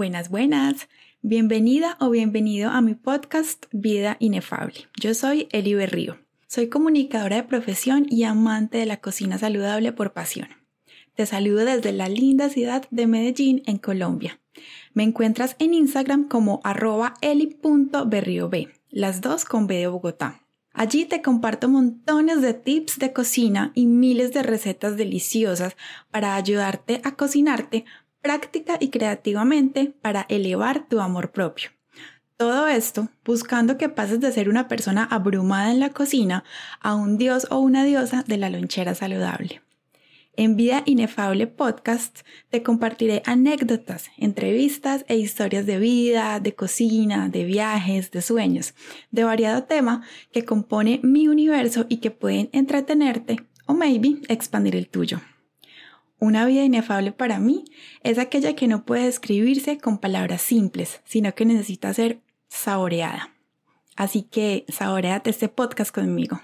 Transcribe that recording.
Buenas, buenas. Bienvenida o bienvenido a mi podcast Vida Inefable. Yo soy Eli Berrío. Soy comunicadora de profesión y amante de la cocina saludable por pasión. Te saludo desde la linda ciudad de Medellín, en Colombia. Me encuentras en Instagram como arroba eli.berriob, las dos con B de Bogotá. Allí te comparto montones de tips de cocina y miles de recetas deliciosas para ayudarte a cocinarte práctica y creativamente para elevar tu amor propio. Todo esto buscando que pases de ser una persona abrumada en la cocina a un dios o una diosa de la lonchera saludable. En Vida Inefable Podcast te compartiré anécdotas, entrevistas e historias de vida, de cocina, de viajes, de sueños, de variado tema que compone mi universo y que pueden entretenerte o maybe expandir el tuyo. Una vida inefable para mí es aquella que no puede describirse con palabras simples, sino que necesita ser saboreada. Así que saboreate este podcast conmigo.